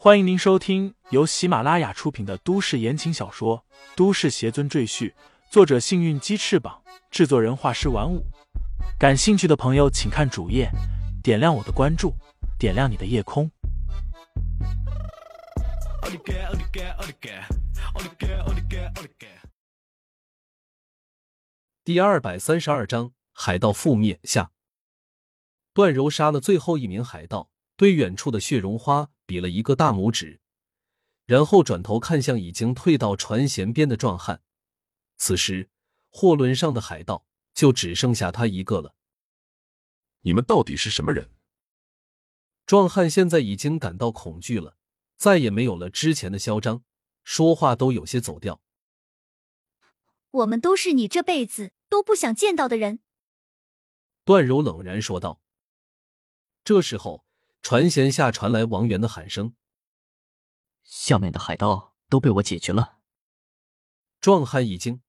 欢迎您收听由喜马拉雅出品的都市言情小说《都市邪尊赘婿》，作者：幸运鸡翅膀，制作人：画师玩五。感兴趣的朋友，请看主页，点亮我的关注，点亮你的夜空。第二百三十二章：海盗覆灭下。段柔杀了最后一名海盗，对远处的血绒花。比了一个大拇指，然后转头看向已经退到船舷边的壮汉。此时，货轮上的海盗就只剩下他一个了。你们到底是什么人？壮汉现在已经感到恐惧了，再也没有了之前的嚣张，说话都有些走调。我们都是你这辈子都不想见到的人。”段柔冷然说道。这时候。船舷下传来王源的喊声：“下面的海盗都被我解决了。”壮汉一惊，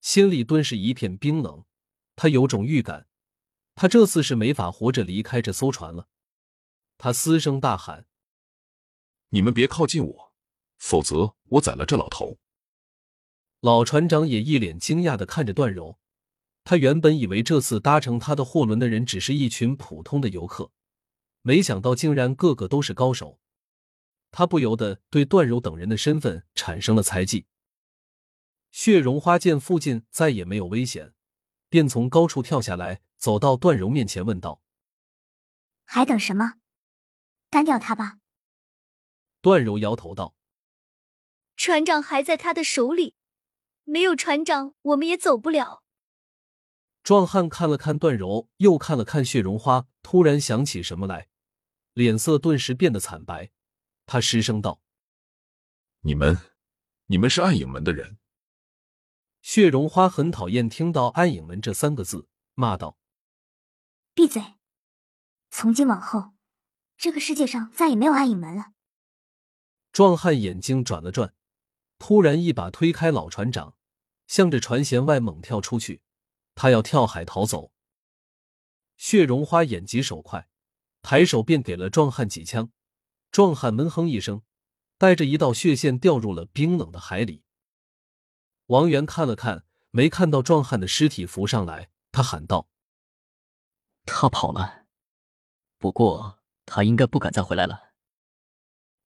心里顿时一片冰冷。他有种预感，他这次是没法活着离开这艘船了。他嘶声大喊：“你们别靠近我，否则我宰了这老头！”老船长也一脸惊讶的看着段柔，他原本以为这次搭乘他的货轮的人只是一群普通的游客。没想到竟然个个都是高手，他不由得对段柔等人的身份产生了猜忌。血绒花见附近再也没有危险，便从高处跳下来，走到段柔面前问道：“还等什么？干掉他吧！”段柔摇头道：“船长还在他的手里，没有船长，我们也走不了。”壮汉看了看段柔，又看了看血绒花，突然想起什么来。脸色顿时变得惨白，他失声道：“你们，你们是暗影门的人。”血绒花很讨厌听到“暗影门”这三个字，骂道：“闭嘴！从今往后，这个世界上再也没有暗影门了。”壮汉眼睛转了转，突然一把推开老船长，向着船舷外猛跳出去，他要跳海逃走。血绒花眼疾手快。抬手便给了壮汉几枪，壮汉闷哼一声，带着一道血线掉入了冰冷的海里。王源看了看，没看到壮汉的尸体浮上来，他喊道：“他跑了，不过他应该不敢再回来了。”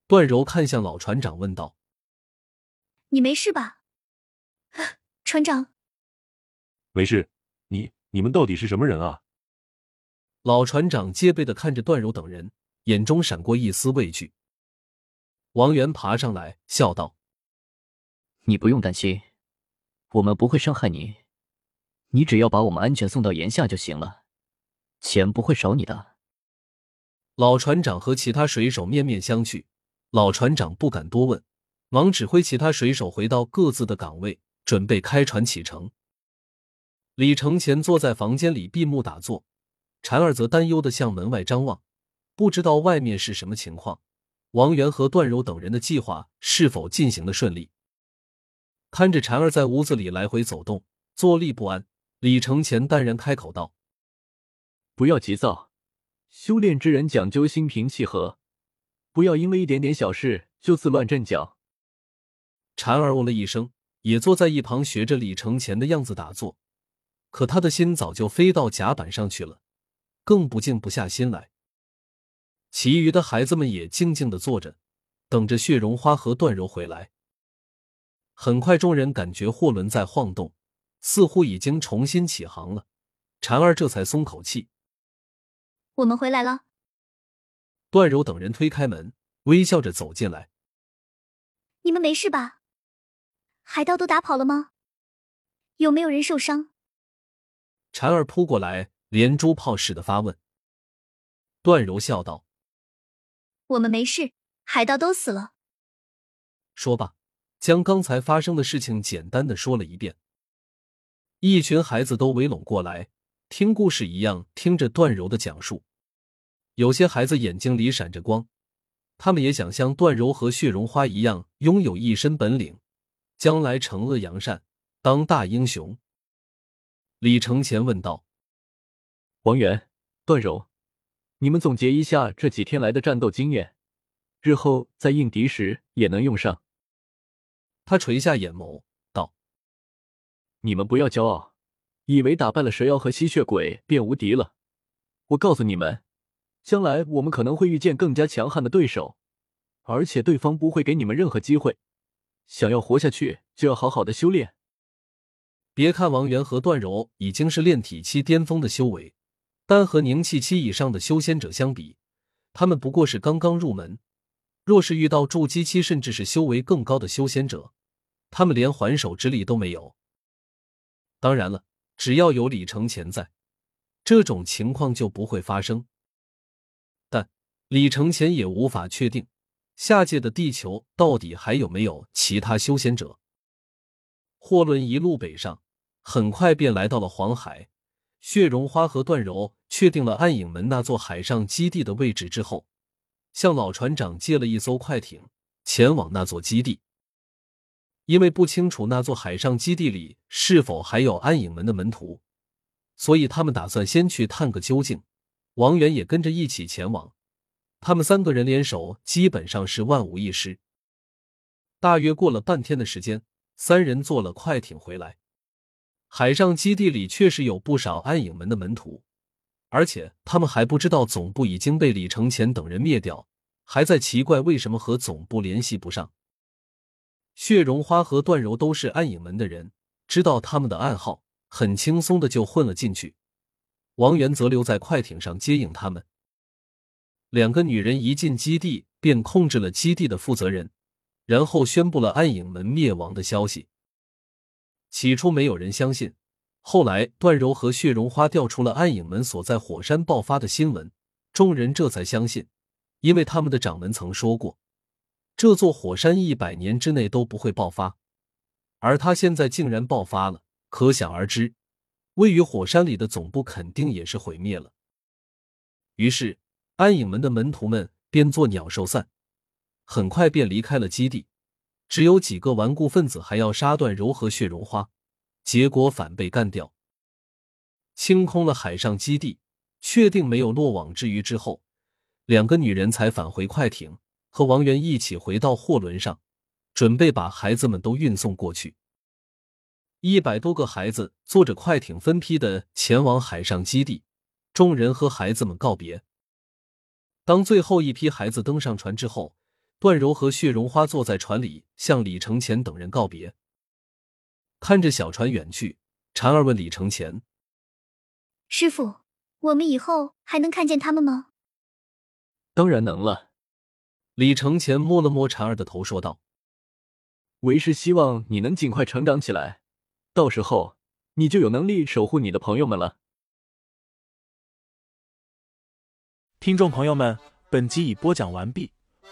段柔看向老船长问道：“你没事吧，船长？”“没事，你你们到底是什么人啊？”老船长戒备的看着段柔等人，眼中闪过一丝畏惧。王源爬上来，笑道：“你不用担心，我们不会伤害你，你只要把我们安全送到岩下就行了，钱不会少你的。”老船长和其他水手面面相觑，老船长不敢多问，忙指挥其他水手回到各自的岗位，准备开船启程。李承前坐在房间里闭目打坐。婵儿则担忧的向门外张望，不知道外面是什么情况。王源和段柔等人的计划是否进行的顺利？看着婵儿在屋子里来回走动，坐立不安，李承前淡然开口道：“不要急躁，修炼之人讲究心平气和，不要因为一点点小事就自乱阵脚。”婵儿哦了一声，也坐在一旁学着李承前的样子打坐，可他的心早就飞到甲板上去了。更不静不下心来。其余的孩子们也静静的坐着，等着血绒花和段柔回来。很快，众人感觉货轮在晃动，似乎已经重新起航了。婵儿这才松口气：“我们回来了。”段柔等人推开门，微笑着走进来：“你们没事吧？海盗都打跑了吗？有没有人受伤？”婵儿扑过来。连珠炮似的发问。段柔笑道：“我们没事，海盗都死了。”说罢，将刚才发生的事情简单的说了一遍。一群孩子都围拢过来，听故事一样听着段柔的讲述。有些孩子眼睛里闪着光，他们也想像段柔和血绒花一样，拥有一身本领，将来惩恶扬善，当大英雄。李承前问道。王源、段柔，你们总结一下这几天来的战斗经验，日后在应敌时也能用上。他垂下眼眸道：“你们不要骄傲，以为打败了蛇妖和吸血鬼便无敌了。我告诉你们，将来我们可能会遇见更加强悍的对手，而且对方不会给你们任何机会。想要活下去，就要好好的修炼。”别看王源和段柔已经是炼体期巅峰的修为，但和凝气期以上的修仙者相比，他们不过是刚刚入门。若是遇到筑基期甚至是修为更高的修仙者，他们连还手之力都没有。当然了，只要有李承前在，这种情况就不会发生。但李承前也无法确定，下界的地球到底还有没有其他修仙者。货轮一路北上，很快便来到了黄海。血绒花和段柔确定了暗影门那座海上基地的位置之后。向老船长借了一艘快艇，前往那座基地。因为不清楚那座海上基地里是否还有暗影门的门徒，所以他们打算先去探个究竟。王源也跟着一起前往。他们三个人联手，基本上是万无一失。大约过了半天的时间，三人坐了快艇回来。海上基地里确实有不少暗影门的门徒。而且他们还不知道总部已经被李承前等人灭掉，还在奇怪为什么和总部联系不上。血绒花和段柔都是暗影门的人，知道他们的暗号，很轻松的就混了进去。王源则留在快艇上接应他们。两个女人一进基地便控制了基地的负责人，然后宣布了暗影门灭亡的消息。起初没有人相信。后来，段柔和血绒花调出了暗影门所在火山爆发的新闻，众人这才相信，因为他们的掌门曾说过，这座火山一百年之内都不会爆发，而他现在竟然爆发了，可想而知，位于火山里的总部肯定也是毁灭了。于是，暗影门的门徒们便作鸟兽散，很快便离开了基地，只有几个顽固分子还要杀段柔和血绒花。结果反被干掉，清空了海上基地，确定没有落网之鱼之后，两个女人才返回快艇，和王源一起回到货轮上，准备把孩子们都运送过去。一百多个孩子坐着快艇分批的前往海上基地，众人和孩子们告别。当最后一批孩子登上船之后，段柔和血绒花坐在船里向李承前等人告别。看着小船远去，婵儿问李承前：“师傅，我们以后还能看见他们吗？”“当然能了。”李承前摸了摸婵儿的头，说道：“为师希望你能尽快成长起来，到时候你就有能力守护你的朋友们了。”听众朋友们，本集已播讲完毕，